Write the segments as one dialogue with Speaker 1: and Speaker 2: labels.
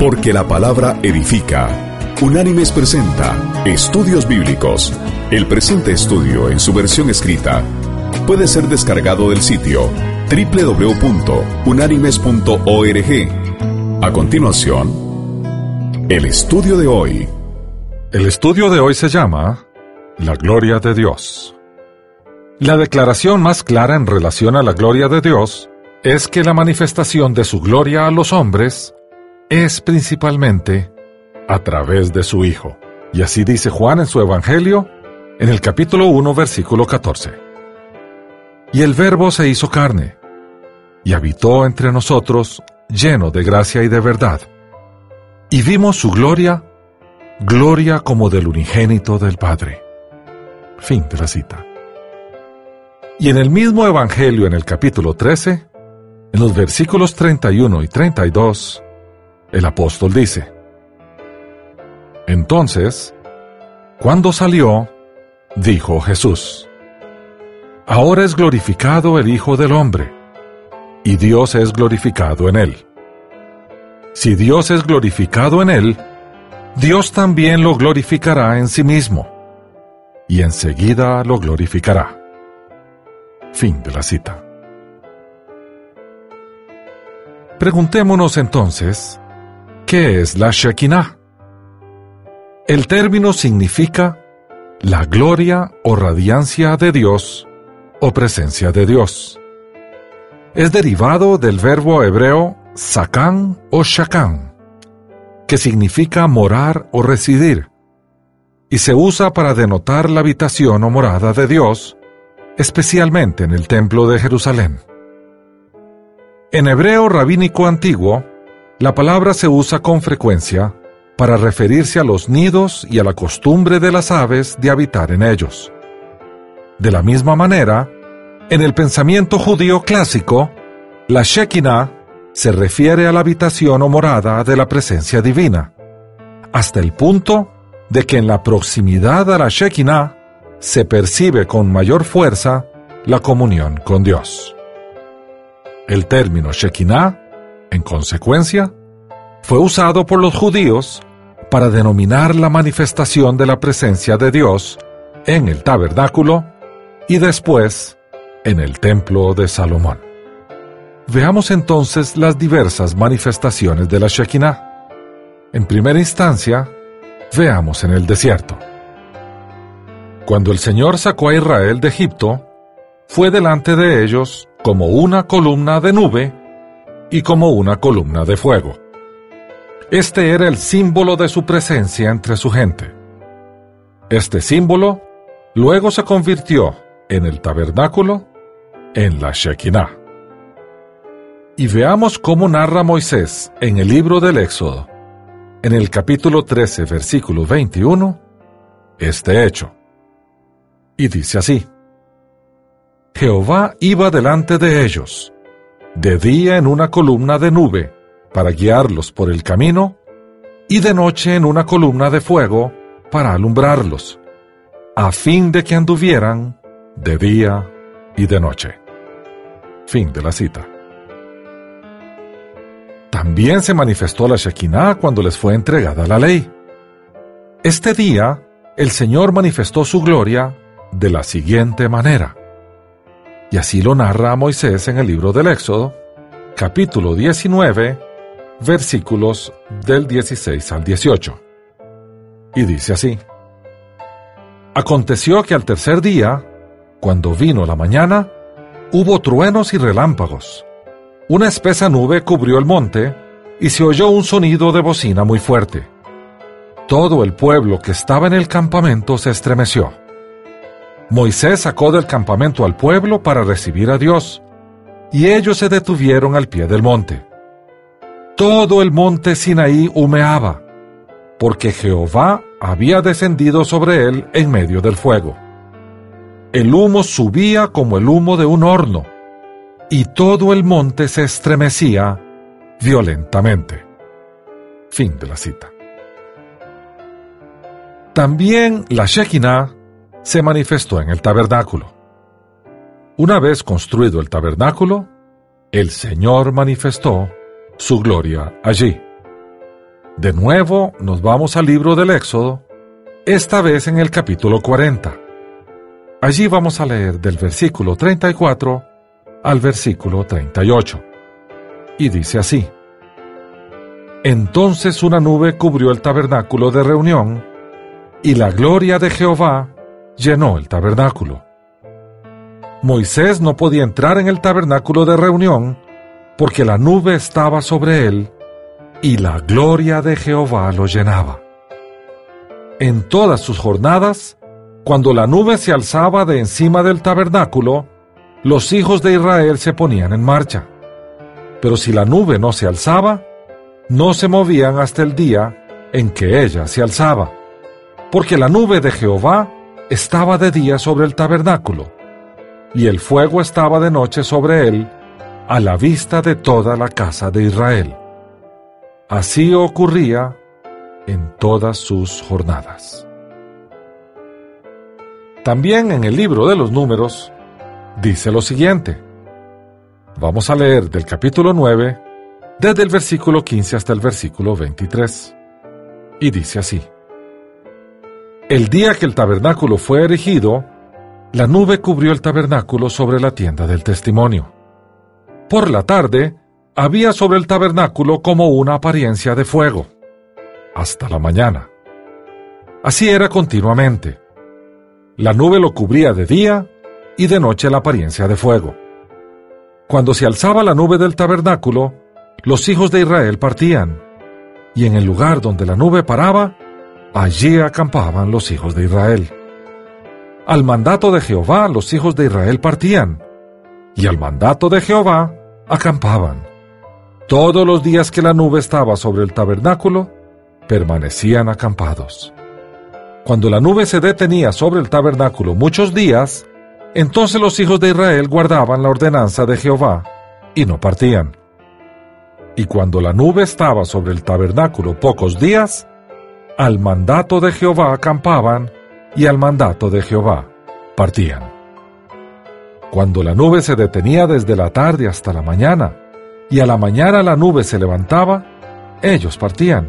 Speaker 1: Porque la palabra edifica. Unánimes presenta Estudios Bíblicos. El presente estudio en su versión escrita puede ser descargado del sitio www.unánimes.org. A continuación, el estudio de hoy.
Speaker 2: El estudio de hoy se llama La Gloria de Dios. La declaración más clara en relación a la gloria de Dios es que la manifestación de su gloria a los hombres es principalmente a través de su Hijo. Y así dice Juan en su Evangelio, en el capítulo 1, versículo 14. Y el Verbo se hizo carne, y habitó entre nosotros, lleno de gracia y de verdad. Y vimos su gloria, gloria como del unigénito del Padre. Fin de la cita. Y en el mismo Evangelio, en el capítulo 13, en los versículos 31 y 32, el apóstol dice, Entonces, cuando salió, dijo Jesús, Ahora es glorificado el Hijo del Hombre, y Dios es glorificado en él. Si Dios es glorificado en él, Dios también lo glorificará en sí mismo, y enseguida lo glorificará. Fin de la cita. Preguntémonos entonces, ¿Qué es la Shekinah? El término significa la gloria o radiancia de Dios o presencia de Dios. Es derivado del verbo hebreo sakan o shakan, que significa morar o residir, y se usa para denotar la habitación o morada de Dios, especialmente en el Templo de Jerusalén. En hebreo rabínico antiguo, la palabra se usa con frecuencia para referirse a los nidos y a la costumbre de las aves de habitar en ellos. De la misma manera, en el pensamiento judío clásico, la Shekinah se refiere a la habitación o morada de la presencia divina, hasta el punto de que en la proximidad a la Shekinah se percibe con mayor fuerza la comunión con Dios. El término Shekinah en consecuencia, fue usado por los judíos para denominar la manifestación de la presencia de Dios en el tabernáculo y después en el templo de Salomón. Veamos entonces las diversas manifestaciones de la Shekinah. En primera instancia, veamos en el desierto. Cuando el Señor sacó a Israel de Egipto, fue delante de ellos como una columna de nube y como una columna de fuego. Este era el símbolo de su presencia entre su gente. Este símbolo luego se convirtió en el tabernáculo, en la Shekinah. Y veamos cómo narra Moisés en el libro del Éxodo, en el capítulo 13, versículo 21, este hecho. Y dice así, Jehová iba delante de ellos, de día en una columna de nube para guiarlos por el camino, y de noche en una columna de fuego para alumbrarlos, a fin de que anduvieran de día y de noche. Fin de la cita. También se manifestó la Shekinah cuando les fue entregada la ley. Este día, el Señor manifestó su gloria de la siguiente manera. Y así lo narra Moisés en el libro del Éxodo, capítulo 19, versículos del 16 al 18. Y dice así, Aconteció que al tercer día, cuando vino la mañana, hubo truenos y relámpagos. Una espesa nube cubrió el monte, y se oyó un sonido de bocina muy fuerte. Todo el pueblo que estaba en el campamento se estremeció. Moisés sacó del campamento al pueblo para recibir a Dios, y ellos se detuvieron al pie del monte. Todo el monte Sinaí humeaba, porque Jehová había descendido sobre él en medio del fuego. El humo subía como el humo de un horno, y todo el monte se estremecía violentamente. Fin de la cita. También la Shekinah se manifestó en el tabernáculo. Una vez construido el tabernáculo, el Señor manifestó su gloria allí. De nuevo nos vamos al libro del Éxodo, esta vez en el capítulo 40. Allí vamos a leer del versículo 34 al versículo 38. Y dice así. Entonces una nube cubrió el tabernáculo de reunión, y la gloria de Jehová llenó el tabernáculo. Moisés no podía entrar en el tabernáculo de reunión porque la nube estaba sobre él y la gloria de Jehová lo llenaba. En todas sus jornadas, cuando la nube se alzaba de encima del tabernáculo, los hijos de Israel se ponían en marcha. Pero si la nube no se alzaba, no se movían hasta el día en que ella se alzaba, porque la nube de Jehová estaba de día sobre el tabernáculo, y el fuego estaba de noche sobre él, a la vista de toda la casa de Israel. Así ocurría en todas sus jornadas. También en el libro de los números dice lo siguiente. Vamos a leer del capítulo 9, desde el versículo 15 hasta el versículo 23. Y dice así. El día que el tabernáculo fue erigido, la nube cubrió el tabernáculo sobre la tienda del testimonio. Por la tarde, había sobre el tabernáculo como una apariencia de fuego, hasta la mañana. Así era continuamente. La nube lo cubría de día y de noche la apariencia de fuego. Cuando se alzaba la nube del tabernáculo, los hijos de Israel partían, y en el lugar donde la nube paraba, allí acampaban los hijos de Israel. Al mandato de Jehová los hijos de Israel partían, y al mandato de Jehová acampaban. Todos los días que la nube estaba sobre el tabernáculo, permanecían acampados. Cuando la nube se detenía sobre el tabernáculo muchos días, entonces los hijos de Israel guardaban la ordenanza de Jehová y no partían. Y cuando la nube estaba sobre el tabernáculo pocos días, al mandato de Jehová acampaban y al mandato de Jehová partían. Cuando la nube se detenía desde la tarde hasta la mañana, y a la mañana la nube se levantaba, ellos partían.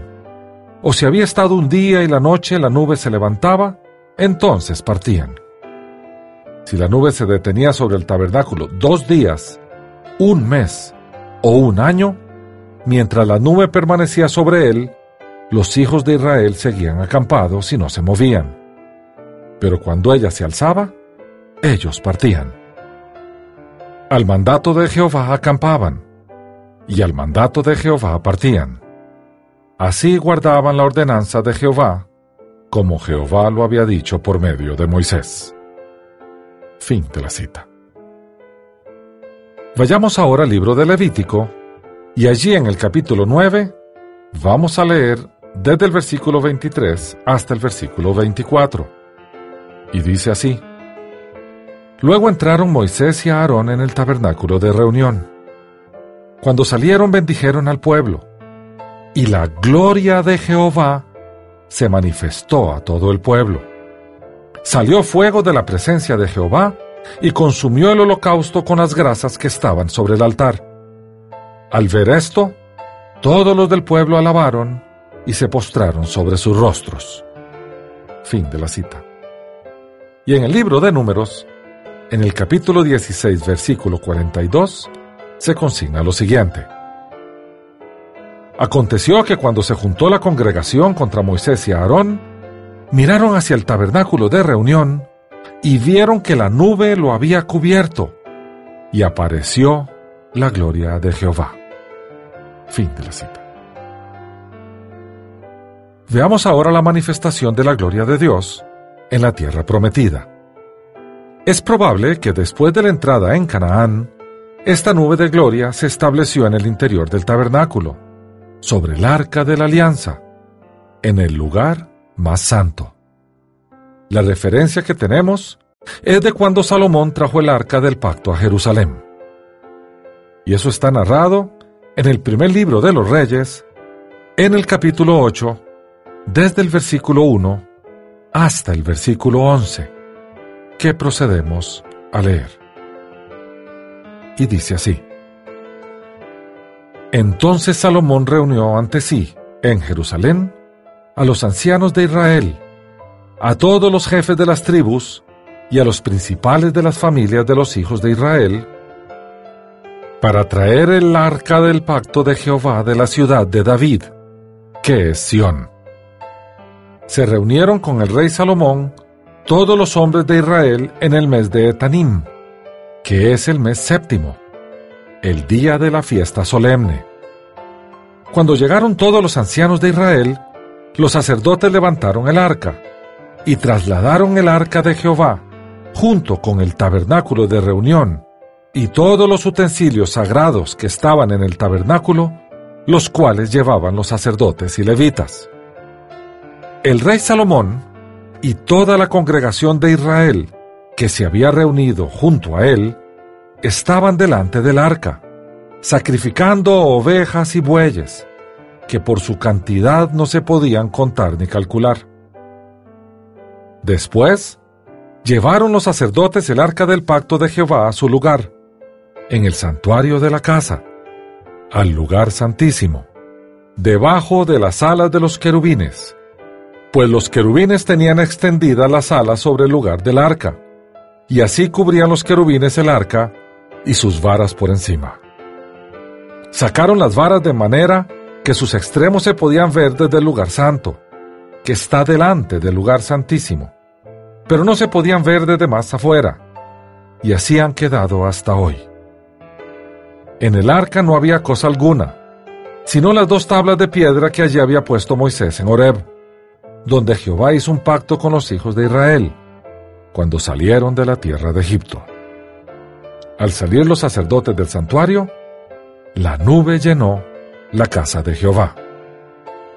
Speaker 2: O si había estado un día y la noche la nube se levantaba, entonces partían. Si la nube se detenía sobre el tabernáculo dos días, un mes o un año, mientras la nube permanecía sobre él, los hijos de Israel seguían acampados y no se movían. Pero cuando ella se alzaba, ellos partían. Al mandato de Jehová acampaban y al mandato de Jehová partían. Así guardaban la ordenanza de Jehová, como Jehová lo había dicho por medio de Moisés. Fin de la cita. Vayamos ahora al libro de Levítico, y allí en el capítulo 9 vamos a leer desde el versículo 23 hasta el versículo 24. Y dice así, Luego entraron Moisés y Aarón en el tabernáculo de reunión cuando salieron bendijeron al pueblo, y la gloria de Jehová se manifestó a todo el pueblo. Salió fuego de la presencia de Jehová y consumió el holocausto con las grasas que estaban sobre el altar. Al ver esto, todos los del pueblo alabaron y se postraron sobre sus rostros. Fin de la cita. Y en el libro de Números, en el capítulo 16, versículo 42, se consigna lo siguiente. Aconteció que cuando se juntó la congregación contra Moisés y Aarón, miraron hacia el tabernáculo de reunión y vieron que la nube lo había cubierto, y apareció la gloria de Jehová. Fin de la cita. Veamos ahora la manifestación de la gloria de Dios en la tierra prometida. Es probable que después de la entrada en Canaán, esta nube de gloria se estableció en el interior del tabernáculo, sobre el arca de la alianza, en el lugar más santo. La referencia que tenemos es de cuando Salomón trajo el arca del pacto a Jerusalén. Y eso está narrado en el primer libro de los Reyes, en el capítulo 8, desde el versículo 1 hasta el versículo 11, que procedemos a leer y dice así. Entonces Salomón reunió ante sí en Jerusalén a los ancianos de Israel, a todos los jefes de las tribus y a los principales de las familias de los hijos de Israel, para traer el arca del pacto de Jehová de la ciudad de David, que es Sión. Se reunieron con el rey Salomón todos los hombres de Israel en el mes de Etanim, que es el mes séptimo, el día de la fiesta solemne. Cuando llegaron todos los ancianos de Israel, los sacerdotes levantaron el arca y trasladaron el arca de Jehová junto con el tabernáculo de reunión y todos los utensilios sagrados que estaban en el tabernáculo, los cuales llevaban los sacerdotes y levitas. El rey Salomón y toda la congregación de Israel que se había reunido junto a él, estaban delante del arca, sacrificando ovejas y bueyes, que por su cantidad no se podían contar ni calcular. Después, llevaron los sacerdotes el arca del pacto de Jehová a su lugar, en el santuario de la casa, al lugar santísimo, debajo de las alas de los querubines, pues los querubines tenían extendidas las alas sobre el lugar del arca, y así cubrían los querubines el arca y sus varas por encima. Sacaron las varas de manera que sus extremos se podían ver desde el lugar santo, que está delante del lugar santísimo, pero no se podían ver desde más afuera, y así han quedado hasta hoy. En el arca no había cosa alguna, sino las dos tablas de piedra que allí había puesto Moisés en Horeb, donde Jehová hizo un pacto con los hijos de Israel, cuando salieron de la tierra de Egipto. Al salir los sacerdotes del santuario, la nube llenó la casa de Jehová.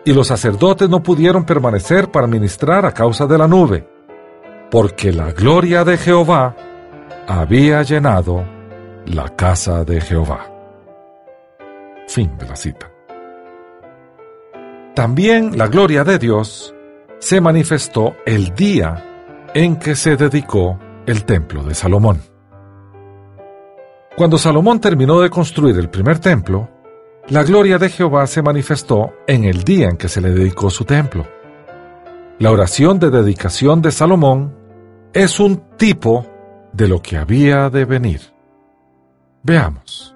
Speaker 2: Y los sacerdotes no pudieron permanecer para ministrar a causa de la nube, porque la gloria de Jehová había llenado la casa de Jehová. Fin de la cita. También la gloria de Dios se manifestó el día en que se dedicó el templo de Salomón. Cuando Salomón terminó de construir el primer templo, la gloria de Jehová se manifestó en el día en que se le dedicó su templo. La oración de dedicación de Salomón es un tipo de lo que había de venir. Veamos.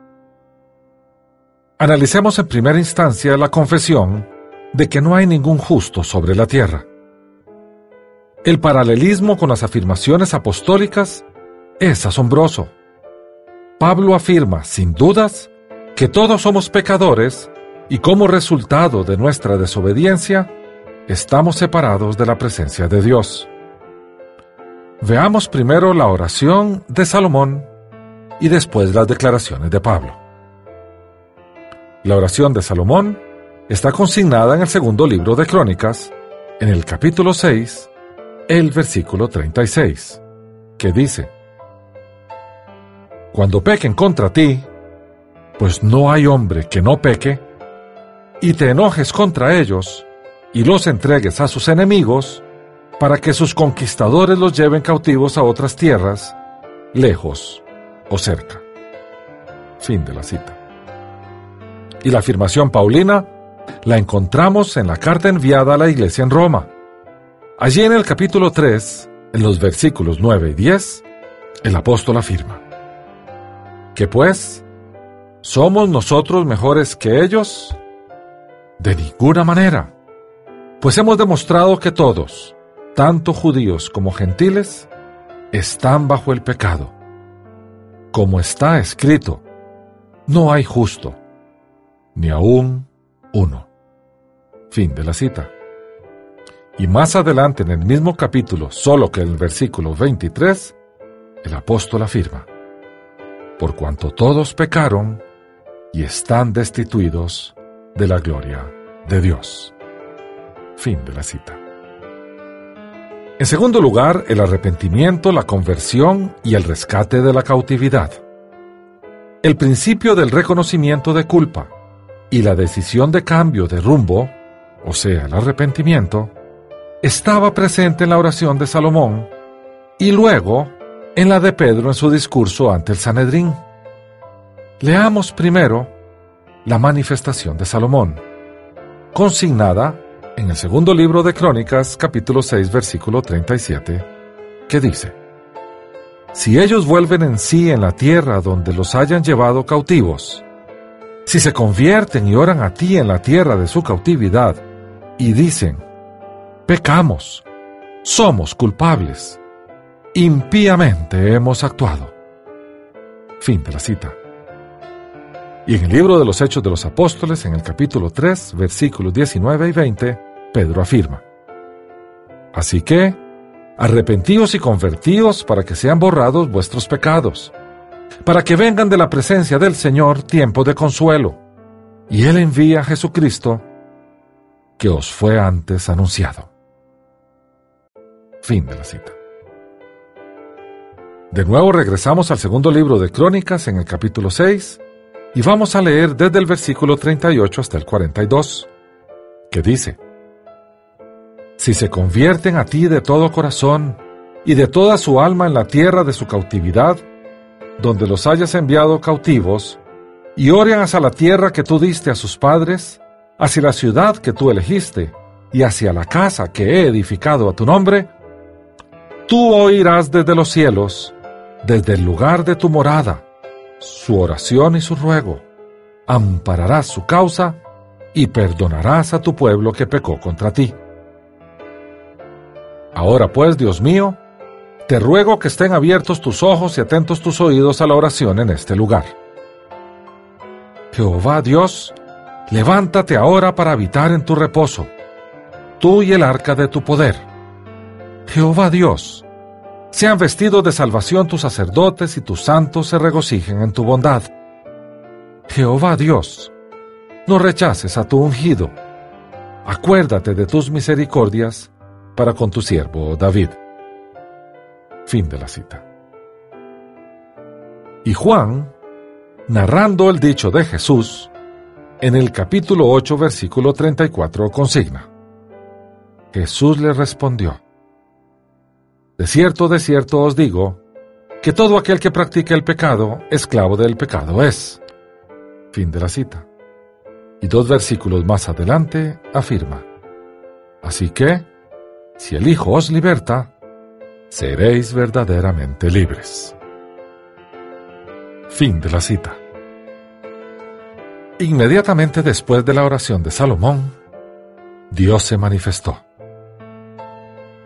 Speaker 2: Analicemos en primera instancia la confesión de que no hay ningún justo sobre la tierra. El paralelismo con las afirmaciones apostólicas es asombroso. Pablo afirma, sin dudas, que todos somos pecadores y como resultado de nuestra desobediencia, estamos separados de la presencia de Dios. Veamos primero la oración de Salomón y después las declaraciones de Pablo. La oración de Salomón está consignada en el segundo libro de Crónicas, en el capítulo 6, el versículo 36, que dice, Cuando pequen contra ti, pues no hay hombre que no peque, y te enojes contra ellos, y los entregues a sus enemigos, para que sus conquistadores los lleven cautivos a otras tierras, lejos o cerca. Fin de la cita. Y la afirmación paulina la encontramos en la carta enviada a la iglesia en Roma, Allí en el capítulo 3, en los versículos 9 y 10, el apóstol afirma, que pues, ¿somos nosotros mejores que ellos? De ninguna manera, pues hemos demostrado que todos, tanto judíos como gentiles, están bajo el pecado. Como está escrito, no hay justo, ni aún uno. Fin de la cita. Y más adelante en el mismo capítulo, solo que en el versículo 23, el apóstol afirma, por cuanto todos pecaron y están destituidos de la gloria de Dios. Fin de la cita. En segundo lugar, el arrepentimiento, la conversión y el rescate de la cautividad. El principio del reconocimiento de culpa y la decisión de cambio de rumbo, o sea, el arrepentimiento, estaba presente en la oración de Salomón y luego en la de Pedro en su discurso ante el Sanedrín. Leamos primero la manifestación de Salomón, consignada en el segundo libro de Crónicas, capítulo 6, versículo 37, que dice, Si ellos vuelven en sí en la tierra donde los hayan llevado cautivos, si se convierten y oran a ti en la tierra de su cautividad, y dicen, pecamos, somos culpables, impíamente hemos actuado. Fin de la cita. Y en el libro de los Hechos de los Apóstoles, en el capítulo 3, versículos 19 y 20, Pedro afirma. Así que, arrepentíos y convertíos para que sean borrados vuestros pecados, para que vengan de la presencia del Señor tiempo de consuelo, y Él envía a Jesucristo, que os fue antes anunciado. Fin de la cita. De nuevo regresamos al segundo libro de Crónicas en el capítulo 6 y vamos a leer desde el versículo 38 hasta el 42, que dice, Si se convierten a ti de todo corazón y de toda su alma en la tierra de su cautividad, donde los hayas enviado cautivos, y oren hacia la tierra que tú diste a sus padres, hacia la ciudad que tú elegiste, y hacia la casa que he edificado a tu nombre, tú oirás desde los cielos, desde el lugar de tu morada, su oración y su ruego, ampararás su causa y perdonarás a tu pueblo que pecó contra ti. Ahora pues, Dios mío, te ruego que estén abiertos tus ojos y atentos tus oídos a la oración en este lugar. Jehová Dios, levántate ahora para habitar en tu reposo, tú y el arca de tu poder. Jehová Dios, sean vestidos de salvación tus sacerdotes y tus santos se regocijen en tu bondad. Jehová Dios, no rechaces a tu ungido. Acuérdate de tus misericordias para con tu siervo David. Fin de la cita. Y Juan, narrando el dicho de Jesús, en el capítulo 8, versículo 34, consigna. Jesús le respondió, de cierto, de cierto os digo, que todo aquel que practique el pecado, esclavo del pecado es. Fin de la cita. Y dos versículos más adelante afirma, Así que, si el Hijo os liberta, seréis verdaderamente libres. Fin de la cita. Inmediatamente después de la oración de Salomón, Dios se manifestó.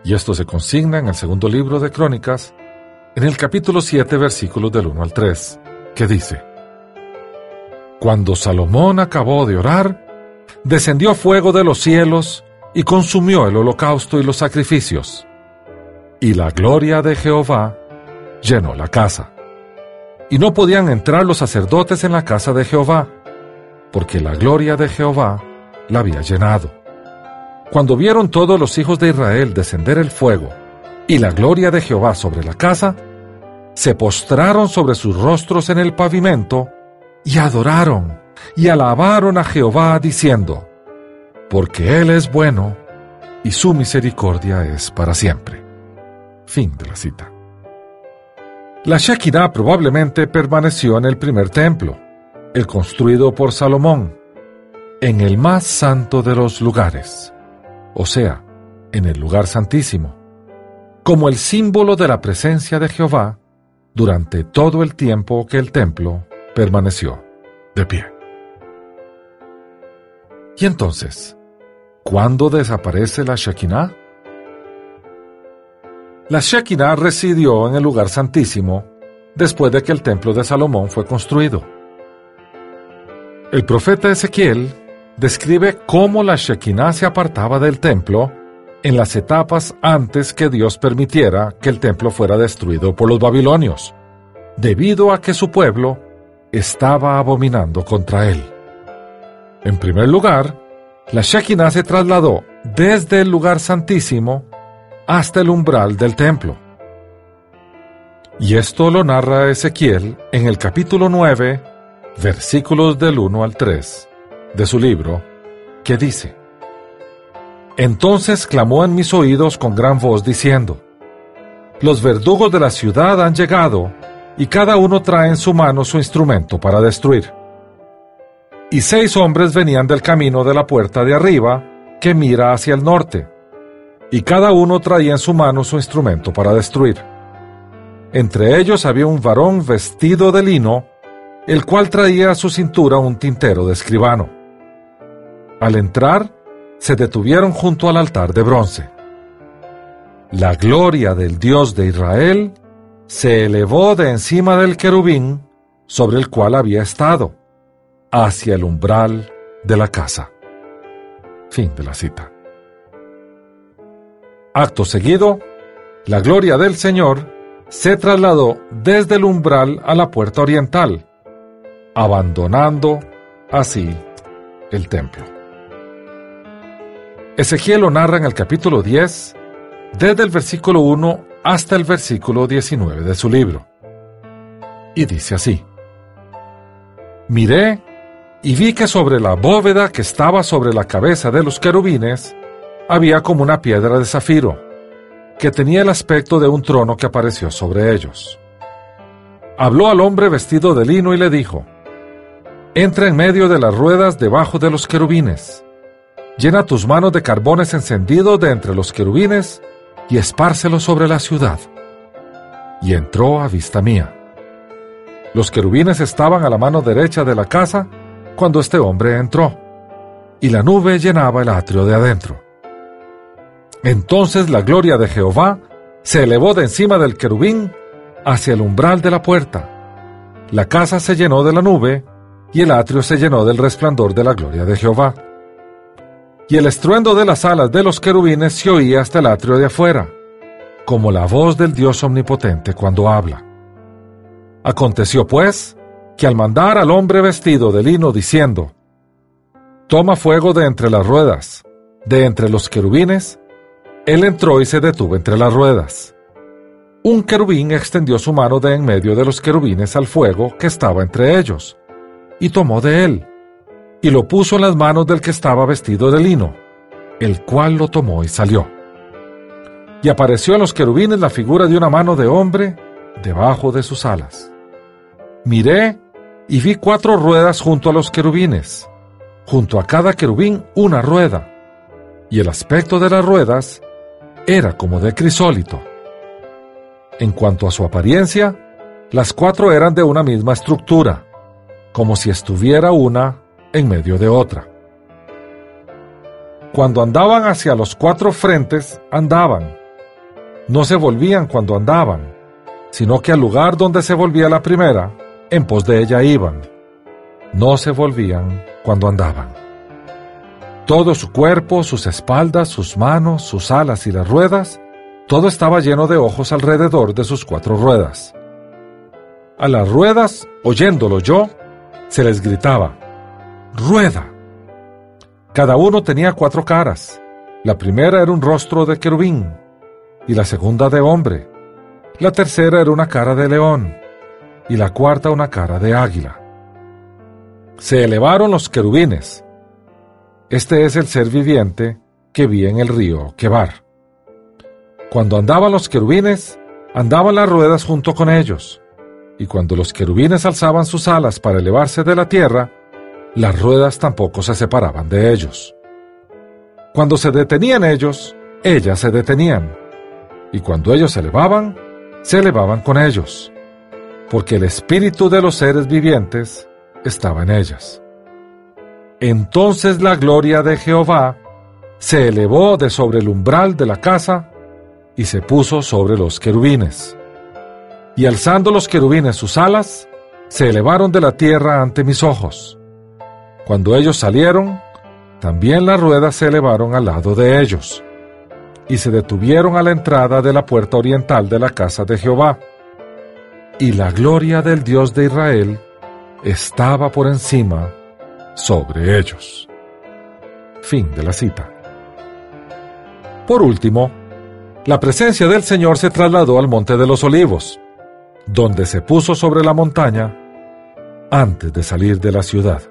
Speaker 2: Y esto se consigna en el segundo libro de Crónicas, en el capítulo 7, versículos del 1 al 3, que dice, Cuando Salomón acabó de orar, descendió fuego de los cielos y consumió el holocausto y los sacrificios. Y la gloria de Jehová llenó la casa. Y no podían entrar los sacerdotes en la casa de Jehová, porque la gloria de Jehová la había llenado. Cuando vieron todos los hijos de Israel descender el fuego y la gloria de Jehová sobre la casa, se postraron sobre sus rostros en el pavimento y adoraron y alabaron a Jehová diciendo, porque Él es bueno y su misericordia es para siempre. Fin de la cita. La Shekinah probablemente permaneció en el primer templo, el construido por Salomón, en el más santo de los lugares o sea, en el lugar santísimo, como el símbolo de la presencia de Jehová durante todo el tiempo que el templo permaneció de pie. Y entonces, ¿cuándo desaparece la Shekinah? La Shekinah residió en el lugar santísimo después de que el templo de Salomón fue construido. El profeta Ezequiel describe cómo la Shekinah se apartaba del templo en las etapas antes que Dios permitiera que el templo fuera destruido por los babilonios, debido a que su pueblo estaba abominando contra él. En primer lugar, la Shekinah se trasladó desde el lugar santísimo hasta el umbral del templo. Y esto lo narra Ezequiel en el capítulo 9, versículos del 1 al 3 de su libro, que dice, Entonces clamó en mis oídos con gran voz diciendo, Los verdugos de la ciudad han llegado, y cada uno trae en su mano su instrumento para destruir. y seis hombres venían del camino de la puerta de arriba, que mira hacia el norte, y cada uno traía en su mano su instrumento para destruir. Entre ellos había un varón vestido de lino, el cual traía a su cintura un tintero de escribano. Al entrar, se detuvieron junto al altar de bronce. La gloria del Dios de Israel se elevó de encima del querubín sobre el cual había estado, hacia el umbral de la casa. Fin de la cita. Acto seguido, la gloria del Señor se trasladó desde el umbral a la puerta oriental, abandonando así el templo. Ezequiel lo narra en el capítulo 10, desde el versículo 1 hasta el versículo 19 de su libro. Y dice así, Miré y vi que sobre la bóveda que estaba sobre la cabeza de los querubines había como una piedra de zafiro, que tenía el aspecto de un trono que apareció sobre ellos. Habló al hombre vestido de lino y le dijo, Entra en medio de las ruedas debajo de los querubines, llena tus manos de carbones encendidos de entre los querubines y espárcelos sobre la ciudad. Y entró a vista mía. Los querubines estaban a la mano derecha de la casa cuando este hombre entró, y la nube llenaba el atrio de adentro. Entonces la gloria de Jehová se elevó de encima del querubín hacia el umbral de la puerta. La casa se llenó de la nube, y el atrio se llenó del resplandor de la gloria de Jehová. Y el estruendo de las alas de los querubines se oía hasta el atrio de afuera, como la voz del Dios omnipotente cuando habla. Aconteció pues que al mandar al hombre vestido de lino diciendo, Toma fuego de entre las ruedas, de entre los querubines, él entró y se detuvo entre las ruedas. Un querubín extendió su mano de en medio de los querubines al fuego que estaba entre ellos, y tomó de él, y lo puso en las manos del que estaba vestido de lino, el cual lo tomó y salió. Y apareció en los querubines la figura de una mano de hombre debajo de sus alas. Miré y vi cuatro ruedas junto a los querubines, junto a cada querubín una rueda, y el aspecto de las ruedas era como de crisólito. En cuanto a su apariencia, las cuatro eran de una misma estructura, como si estuviera una en medio de otra. Cuando andaban hacia los cuatro frentes, andaban. No se volvían cuando andaban, sino que al lugar donde se volvía la primera, en pos de ella iban. No se volvían cuando andaban. Todo su cuerpo, sus espaldas, sus manos, sus alas y las ruedas, todo estaba lleno de ojos alrededor de sus cuatro ruedas. A las ruedas, oyéndolo yo, se les gritaba, ¡Rueda! Cada uno tenía cuatro caras. La primera era un rostro de querubín, y la segunda de hombre. La tercera era una cara de león, y la cuarta una cara de águila. Se elevaron los querubines. Este es el ser viviente que vi en el río Quebar. Cuando andaban los querubines, andaban las ruedas junto con ellos, y cuando los querubines alzaban sus alas para elevarse de la tierra, las ruedas tampoco se separaban de ellos. Cuando se detenían ellos, ellas se detenían, y cuando ellos se elevaban, se elevaban con ellos porque el espíritu de los seres vivientes estaba en ellas. Entonces la gloria de Jehová se elevó de sobre el umbral de la casa y se puso sobre los querubines. Y alzando los querubines sus alas, se elevaron de la tierra ante mis ojos. Cuando ellos salieron, también las ruedas se elevaron al lado de ellos, y se detuvieron a la entrada de la puerta oriental de la casa de Jehová y la gloria del Dios de Israel estaba por encima sobre ellos. Fin de la cita. Por último, la presencia del Señor se trasladó al Monte de los Olivos, donde se puso sobre la montaña antes de salir de la ciudad.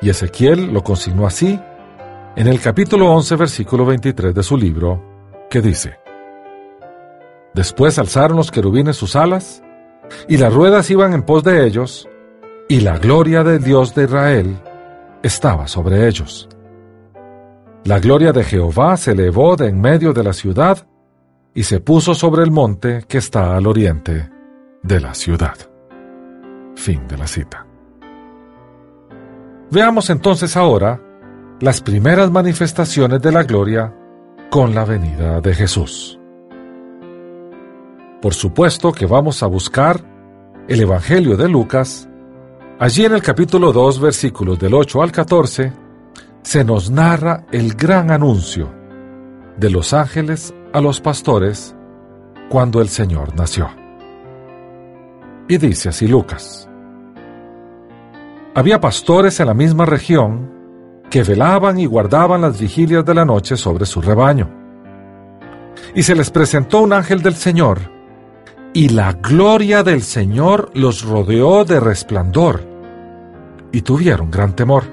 Speaker 2: Y Ezequiel lo consignó así en el capítulo 11, versículo 23 de su libro, que dice, Después alzaron los querubines sus alas, y las ruedas iban en pos de ellos, y la gloria del Dios de Israel estaba sobre ellos. La gloria de Jehová se elevó de en medio de la ciudad y se puso sobre el monte que está al oriente de la ciudad. Fin de la cita. Veamos entonces ahora las primeras manifestaciones de la gloria con la venida de Jesús. Por supuesto que vamos a buscar el Evangelio de Lucas. Allí en el capítulo 2, versículos del 8 al 14, se nos narra el gran anuncio de los ángeles a los pastores cuando el Señor nació. Y dice así Lucas. Había pastores en la misma región que velaban y guardaban las vigilias de la noche sobre su rebaño. Y se les presentó un ángel del Señor, y la gloria del Señor los rodeó de resplandor, y tuvieron gran temor.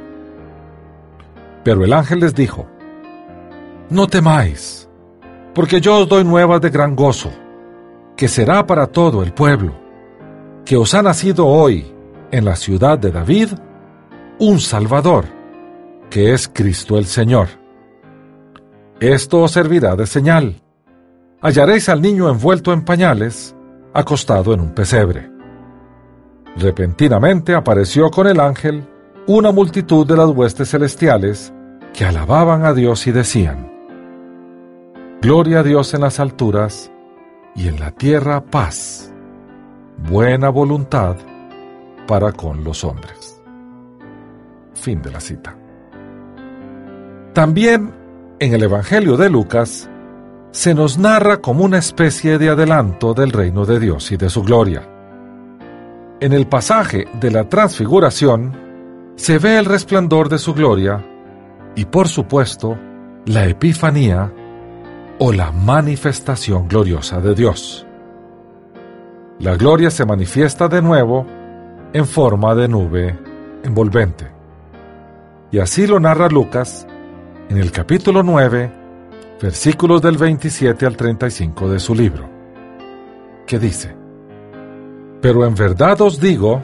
Speaker 2: Pero el ángel les dijo, No temáis, porque yo os doy nuevas de gran gozo, que será para todo el pueblo, que os ha nacido hoy en la ciudad de David un Salvador, que es Cristo el Señor. Esto os servirá de señal. Hallaréis al niño envuelto en pañales, acostado en un pesebre. Repentinamente apareció con el ángel una multitud de las huestes celestiales que alababan a Dios y decían, Gloria a Dios en las alturas y en la tierra paz, buena voluntad para con los hombres. Fin de la cita. También en el Evangelio de Lucas se nos narra como una especie de adelanto del reino de Dios y de su gloria. En el pasaje de la transfiguración se ve el resplandor de su gloria y por supuesto la epifanía o la manifestación gloriosa de Dios. La gloria se manifiesta de nuevo en forma de nube envolvente. Y así lo narra Lucas en el capítulo 9, versículos del 27 al 35 de su libro, que dice, Pero en verdad os digo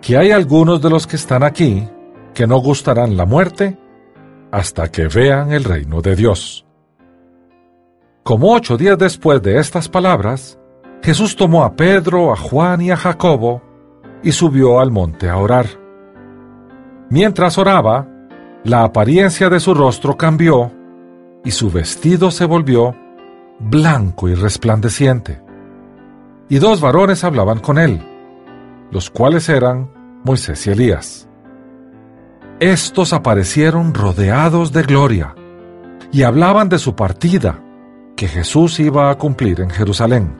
Speaker 2: que hay algunos de los que están aquí que no gustarán la muerte hasta que vean el reino de Dios. Como ocho días después de estas palabras, Jesús tomó a Pedro, a Juan y a Jacobo y subió al monte a orar. Mientras oraba, la apariencia de su rostro cambió y su vestido se volvió blanco y resplandeciente. Y dos varones hablaban con él, los cuales eran Moisés y Elías. Estos aparecieron rodeados de gloria y hablaban de su partida, que Jesús iba a cumplir en Jerusalén.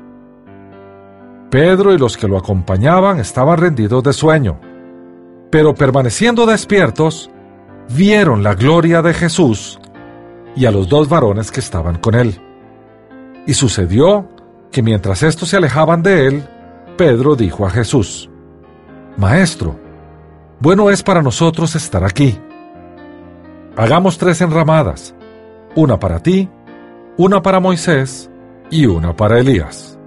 Speaker 2: Pedro y los que lo acompañaban estaban rendidos de sueño, pero permaneciendo despiertos, vieron la gloria de Jesús y a los dos varones que estaban con él. Y sucedió que mientras estos se alejaban de él, Pedro dijo a Jesús, Maestro, bueno es para nosotros estar aquí. Hagamos tres enramadas, una para ti, una para Moisés y una para Elías.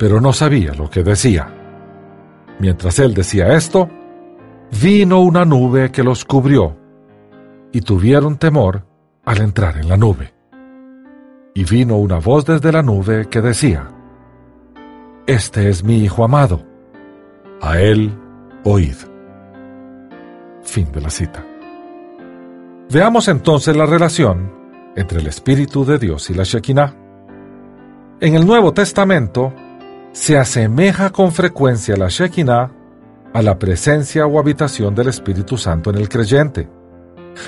Speaker 2: Pero no sabía lo que decía. Mientras él decía esto, vino una nube que los cubrió, y tuvieron temor al entrar en la nube. Y vino una voz desde la nube que decía, Este es mi Hijo amado, a él oíd. Fin de la cita. Veamos entonces la relación entre el Espíritu de Dios y la Shekinah. En el Nuevo Testamento se asemeja con frecuencia la Shekinah a la presencia o habitación del Espíritu Santo en el creyente,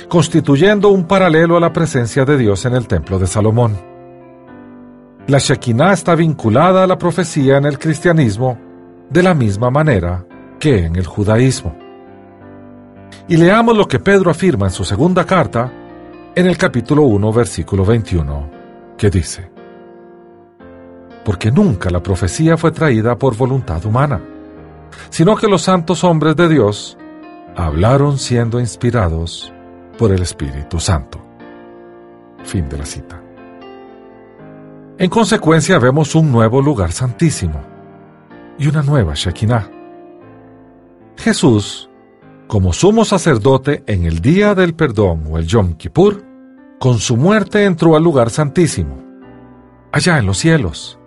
Speaker 2: constituyendo un paralelo a la presencia de Dios en el templo de Salomón. La Shekinah está vinculada a la profecía en el cristianismo de la misma manera que en el judaísmo. Y leamos lo que Pedro afirma en su segunda carta, en el capítulo 1, versículo 21, que dice, Porque nunca la profecía fue traída por voluntad humana sino que los santos hombres de Dios hablaron siendo inspirados por el Espíritu Santo. Fin de la cita. En consecuencia vemos un nuevo lugar santísimo y una nueva Shekinah. Jesús como sumo sacerdote en el día del perdón o el Yom Kippur, con su muerte entró al lugar santísimo, allá en los cielos,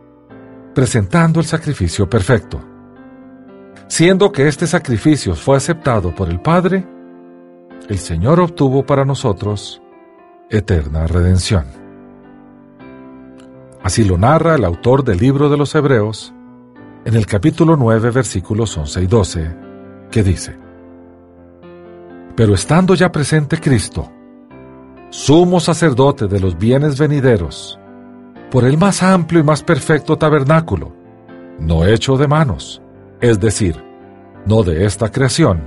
Speaker 2: presentando el sacrificio perfecto. Siendo que este sacrificio fue aceptado por el Padre, el Señor obtuvo para nosotros eterna redención. Así lo narra el autor del libro de los Hebreos en el capítulo 9 versículos 11 y 12, que dice, Pero estando ya presente Cristo, sumo sacerdote de los bienes venideros, por el más amplio y más perfecto tabernáculo, no hecho de manos, es decir, no de esta creación,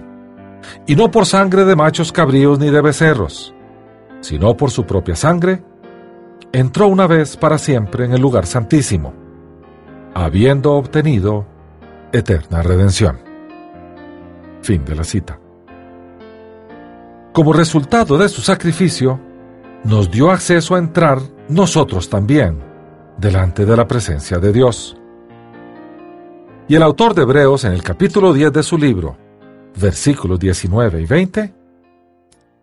Speaker 2: y no por sangre de machos cabríos ni de becerros, sino por su propia sangre, entró una vez para siempre en el lugar santísimo, habiendo obtenido eterna redención. Fin de la cita. Como resultado de su sacrificio, nos dio acceso a entrar nosotros también delante de la presencia de Dios. Y el autor de Hebreos en el capítulo 10 de su libro, versículos 19 y 20,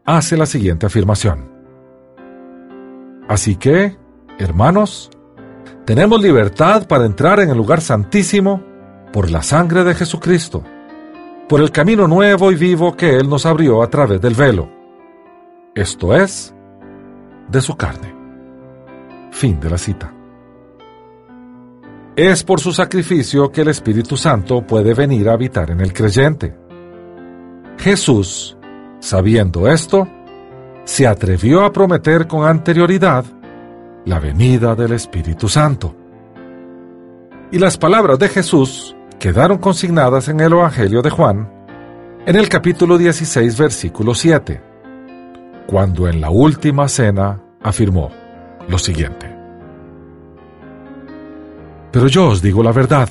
Speaker 2: hace la siguiente afirmación. Así que, hermanos, tenemos libertad para entrar en el lugar santísimo por la sangre de Jesucristo, por el camino nuevo y vivo que Él nos abrió a través del velo, esto es, de su carne. Fin de la cita. Es por su sacrificio que el Espíritu Santo puede venir a habitar en el creyente. Jesús, sabiendo esto, se atrevió a prometer con anterioridad la venida del Espíritu Santo. Y las palabras de Jesús quedaron consignadas en el Evangelio de Juan, en el capítulo 16, versículo 7, cuando en la última cena afirmó lo siguiente. Pero yo os digo la verdad,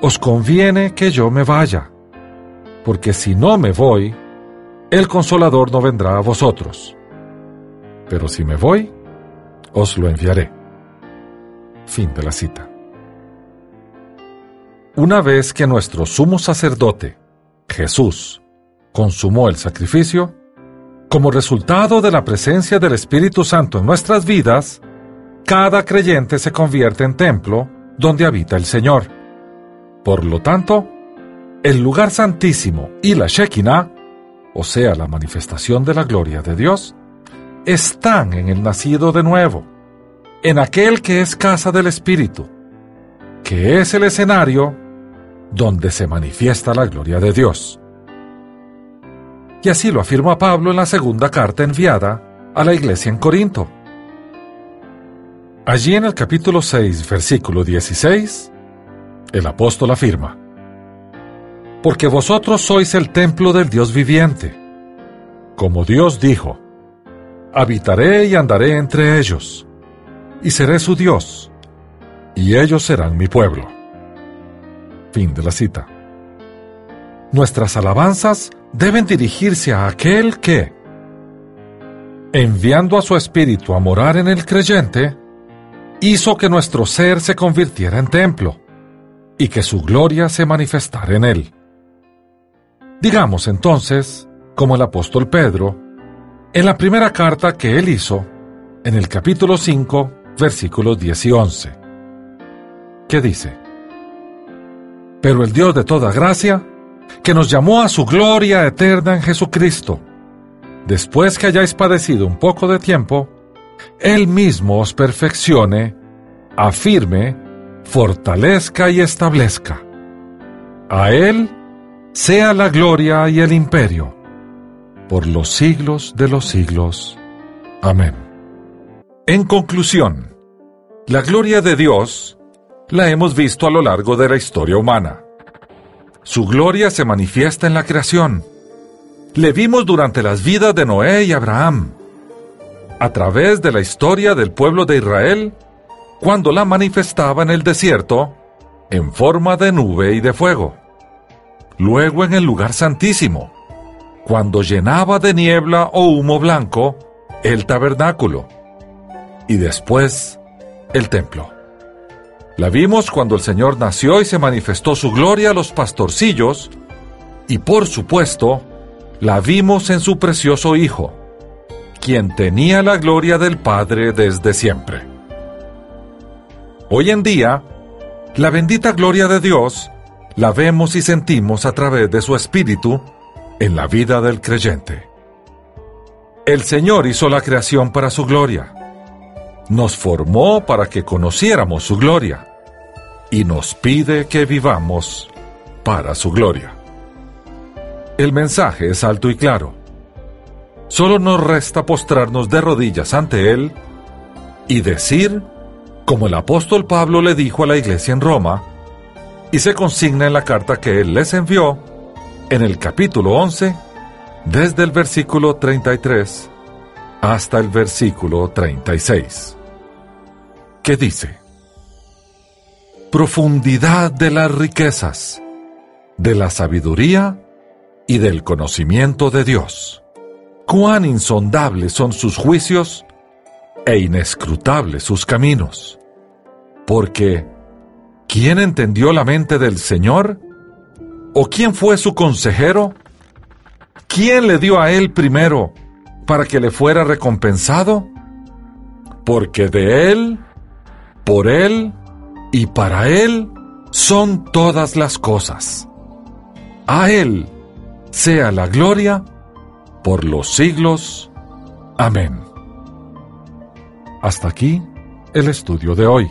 Speaker 2: os conviene que yo me vaya porque si no me voy, el consolador no vendrá a vosotros. Pero si me voy, os lo enviaré. Fin de la cita. Una vez que nuestro sumo sacerdote, Jesús, consumó el sacrificio, como resultado de la presencia del Espíritu Santo en nuestras vidas, cada creyente se convierte en templo donde habita el Señor. Por lo tanto, el lugar santísimo y la Shekinah, o sea, la manifestación de la gloria de Dios, están en el nacido de nuevo, en aquel que es casa del Espíritu, que es el escenario donde se manifiesta la gloria de Dios. Y así lo afirma Pablo en la segunda carta enviada a la iglesia en Corinto. Allí en el capítulo 6, versículo 16, el apóstol afirma, porque vosotros sois el templo del Dios viviente. Como Dios dijo, habitaré y andaré entre ellos, y seré su Dios, y ellos serán mi pueblo. Fin de la cita. Nuestras alabanzas deben dirigirse a aquel que, enviando a su espíritu a morar en el creyente, hizo que nuestro ser se convirtiera en templo y que su gloria se manifestara en él. Digamos entonces, como el apóstol Pedro, en la primera carta que él hizo, en el capítulo 5, versículos 10 y 11, que dice, Pero el Dios de toda gracia, que nos llamó a su gloria eterna en Jesucristo, después que hayáis padecido un poco de tiempo, Él mismo os perfeccione, afirme, fortalezca y establezca. A Él sea la gloria y el imperio por los siglos de los siglos. Amén. En conclusión, la gloria de Dios la hemos visto a lo largo de la historia humana. Su gloria se manifiesta en la creación. Le vimos durante las vidas de Noé y Abraham, a través de la historia del pueblo de Israel, cuando la manifestaba en el desierto en forma de nube y de fuego luego en el lugar santísimo, cuando llenaba de niebla o humo blanco el tabernáculo, y después el templo. La vimos cuando el Señor nació y se manifestó su gloria a los pastorcillos, y por supuesto, la vimos en su precioso Hijo, quien tenía la gloria del Padre desde siempre. Hoy en día, la bendita gloria de Dios la vemos y sentimos a través de su Espíritu en la vida del creyente. El Señor hizo la creación para su gloria. Nos formó para que conociéramos su gloria y nos pide que vivamos para su gloria. El mensaje es alto y claro. Solo nos resta postrarnos de rodillas ante Él y decir, como el apóstol Pablo le dijo a la iglesia en Roma, y se consigna en la carta que Él les envió, en el capítulo 11, desde el versículo 33 hasta el versículo 36, que dice, Profundidad de las riquezas, de la sabiduría y del conocimiento de Dios. Cuán insondables son sus juicios e inescrutables sus caminos. Porque, ¿quién entendió la mente del Señor? ¿O quién fue su consejero? ¿Quién le dio a él primero para que le fuera recompensado? Porque de él, por él y para él son todas las cosas. A él sea la gloria por los siglos. Amén. Hasta aquí el estudio de hoy.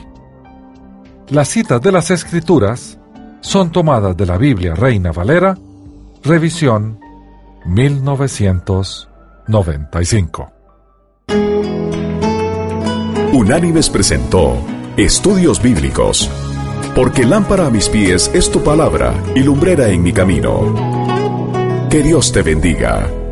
Speaker 2: Las citas de las Escrituras son tomadas de la Biblia Reina Valera, revisión 1995.
Speaker 1: Unánimes presentó Estudios Bíblicos, porque lámpara a mis pies es tu palabra y lumbrera en mi camino. Que Dios te bendiga.